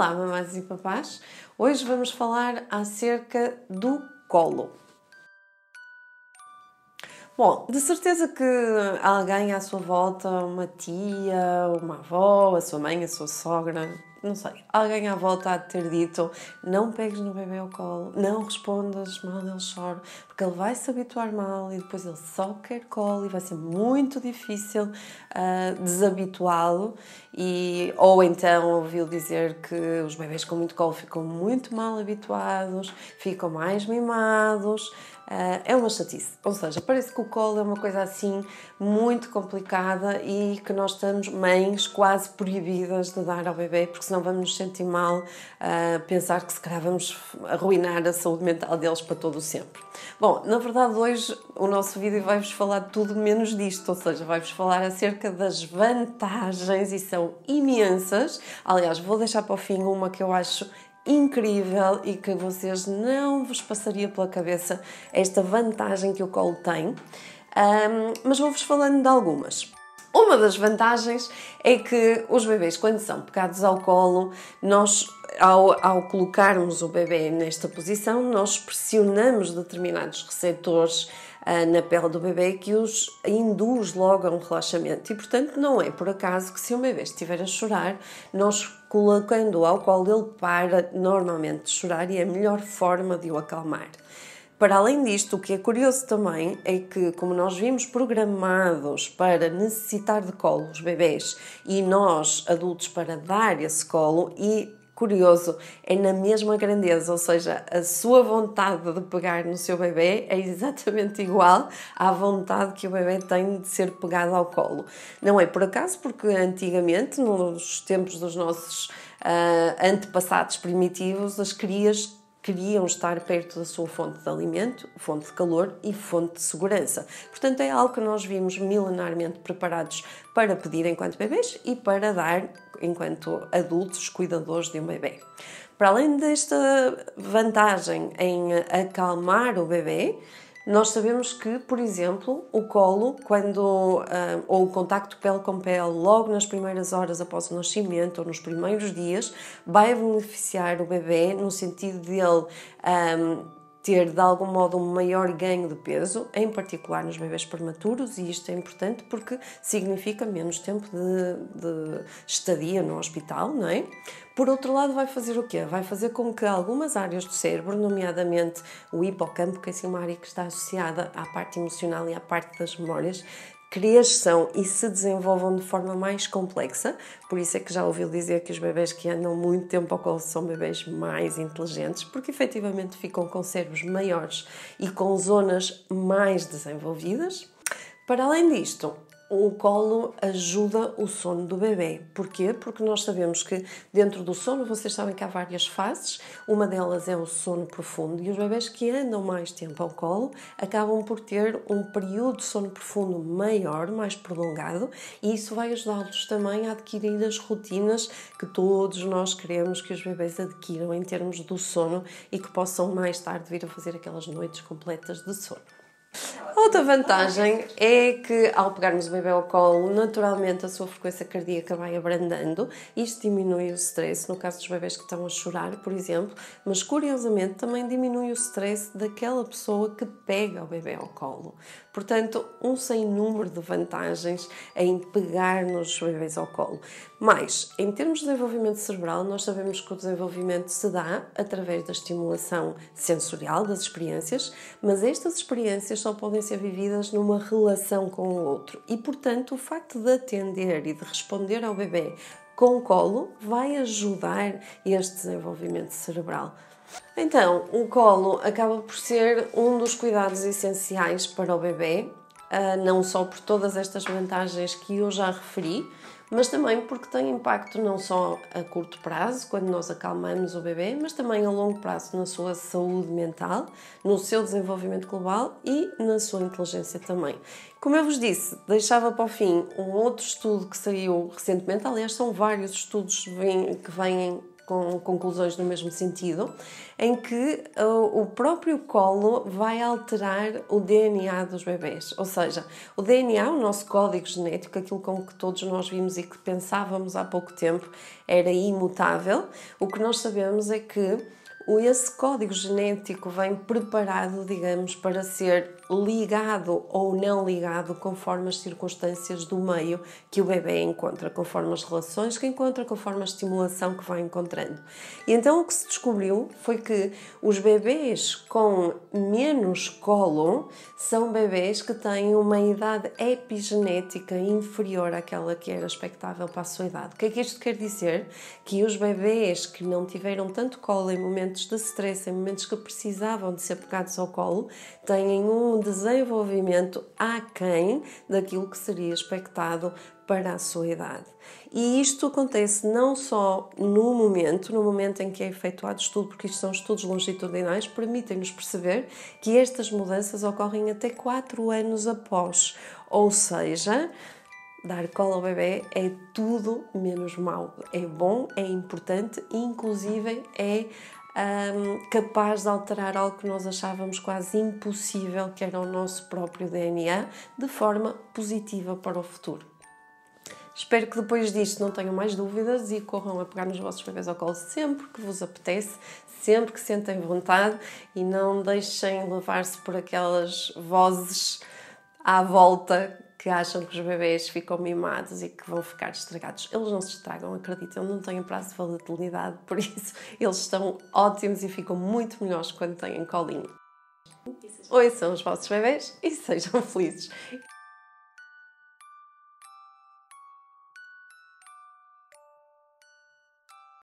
Olá, mamães e papás! Hoje vamos falar acerca do colo. Bom, de certeza que alguém à sua volta, uma tia, uma avó, a sua mãe, a sua sogra, não sei, alguém à volta há de ter dito: não pegues no bebê ao colo, não respondas mal, ele chora, porque ele vai se habituar mal e depois ele só quer colo e vai ser muito difícil uh, desabituá-lo. E, ou então ouviu dizer que os bebês com muito colo ficam muito mal habituados, ficam mais mimados. Uh, é uma chatice. Ou seja, parece que o colo é uma coisa assim muito complicada e que nós estamos, mães, quase proibidas de dar ao bebê, porque senão vamos nos sentir mal, uh, pensar que se calhar vamos arruinar a saúde mental deles para todo o sempre. Bom, na verdade, hoje o nosso vídeo vai-vos falar tudo menos disto, ou seja, vai-vos falar acerca das vantagens e são imensas. Aliás, vou deixar para o fim uma que eu acho incrível e que vocês não vos passaria pela cabeça esta vantagem que o colo tem, um, mas vou-vos falando de algumas. Uma das vantagens é que os bebês, quando são pegados ao colo, nós, ao, ao colocarmos o bebê nesta posição, nós pressionamos determinados receptores uh, na pele do bebê que os induz logo a um relaxamento. E, portanto, não é por acaso que se um bebê estiver a chorar, nós colocando-o ao colo, ele para normalmente de chorar e é a melhor forma de o acalmar. Para além disto, o que é curioso também é que, como nós vimos programados para necessitar de colo os bebês e nós, adultos, para dar esse colo, e curioso, é na mesma grandeza, ou seja, a sua vontade de pegar no seu bebê é exatamente igual à vontade que o bebê tem de ser pegado ao colo. Não é por acaso, porque antigamente, nos tempos dos nossos uh, antepassados primitivos, as crias queriam estar perto da sua fonte de alimento, fonte de calor e fonte de segurança. Portanto, é algo que nós vimos milenarmente preparados para pedir enquanto bebês e para dar enquanto adultos cuidadores de um bebê. Para além desta vantagem em acalmar o bebê, nós sabemos que, por exemplo, o colo, quando uh, ou o contacto pele com pele, logo nas primeiras horas após o nascimento ou nos primeiros dias, vai beneficiar o bebê no sentido de ele um, ter de algum modo um maior ganho de peso, em particular nos bebês prematuros, e isto é importante porque significa menos tempo de, de, estadia no hospital, não é? Por outro lado, vai fazer o quê? Vai fazer com que algumas áreas do cérebro, nomeadamente o hipocampo, que é assim uma área que está associada à parte emocional e à parte das memórias, cresçam e se desenvolvam de forma mais complexa. Por isso é que já ouviu dizer que os bebês que andam muito tempo ao colo são bebês mais inteligentes, porque efetivamente ficam com cérebros maiores e com zonas mais desenvolvidas. Para além disto, o colo ajuda o sono do bebê. Porquê? Porque nós sabemos que dentro do sono, vocês sabem que há várias fases, uma delas é o sono profundo, e os bebês que andam mais tempo ao colo acabam por ter um período de sono profundo maior, mais prolongado, e isso vai ajudá-los também a adquirir as rotinas que todos nós queremos que os bebês adquiram em termos do sono e que possam mais tarde vir a fazer aquelas noites completas de sono. Outra vantagem é que ao pegarmos o bebê ao colo, naturalmente a sua frequência cardíaca vai abrandando. Isto diminui o stress, no caso dos bebês que estão a chorar, por exemplo, mas curiosamente também diminui o stress daquela pessoa que pega o bebê ao colo. Portanto, um sem número de vantagens em pegar nos bebês ao colo. Mas, em termos de desenvolvimento cerebral, nós sabemos que o desenvolvimento se dá através da estimulação sensorial das experiências, mas estas experiências só podem ser vividas numa relação com o outro. E, portanto, o facto de atender e de responder ao bebê com o colo vai ajudar este desenvolvimento cerebral. Então, o colo acaba por ser um dos cuidados essenciais para o bebê, não só por todas estas vantagens que eu já referi, mas também porque tem impacto não só a curto prazo, quando nós acalmamos o bebê, mas também a longo prazo na sua saúde mental, no seu desenvolvimento global e na sua inteligência também. Como eu vos disse, deixava para o fim um outro estudo que saiu recentemente, aliás, são vários estudos que vêm com conclusões no mesmo sentido, em que uh, o próprio colo vai alterar o DNA dos bebés. Ou seja, o DNA, o nosso código genético, aquilo com que todos nós vimos e que pensávamos há pouco tempo era imutável, o que nós sabemos é que esse código genético vem preparado, digamos, para ser ligado ou não ligado conforme as circunstâncias do meio que o bebê encontra, conforme as relações que encontra, conforme a estimulação que vai encontrando. E então o que se descobriu foi que os bebês com menos colo são bebês que têm uma idade epigenética inferior àquela que era expectável para a sua idade. O que é que isto quer dizer? Que os bebês que não tiveram tanto colo em momentos de stress, em momentos que precisavam de ser pegados ao colo, têm um desenvolvimento aquém daquilo que seria expectado para a sua idade. E isto acontece não só no momento, no momento em que é efetuado o estudo, porque isto são estudos longitudinais, permitem-nos perceber que estas mudanças ocorrem até 4 anos após. Ou seja, dar cola ao bebê é tudo menos mau. É bom, é importante, inclusive é um, capaz de alterar algo que nós achávamos quase impossível, que era o nosso próprio DNA, de forma positiva para o futuro. Espero que depois disto não tenham mais dúvidas e corram a pegar nos vossos bebês ao colo sempre que vos apetece, sempre que sentem vontade e não deixem levar-se por aquelas vozes à volta que acham que os bebês ficam mimados e que vão ficar estragados. Eles não se estragam, acreditam, não têm prazo de volatilidade, por isso eles estão ótimos e ficam muito melhores quando têm colinho. São os vossos bebês e sejam felizes.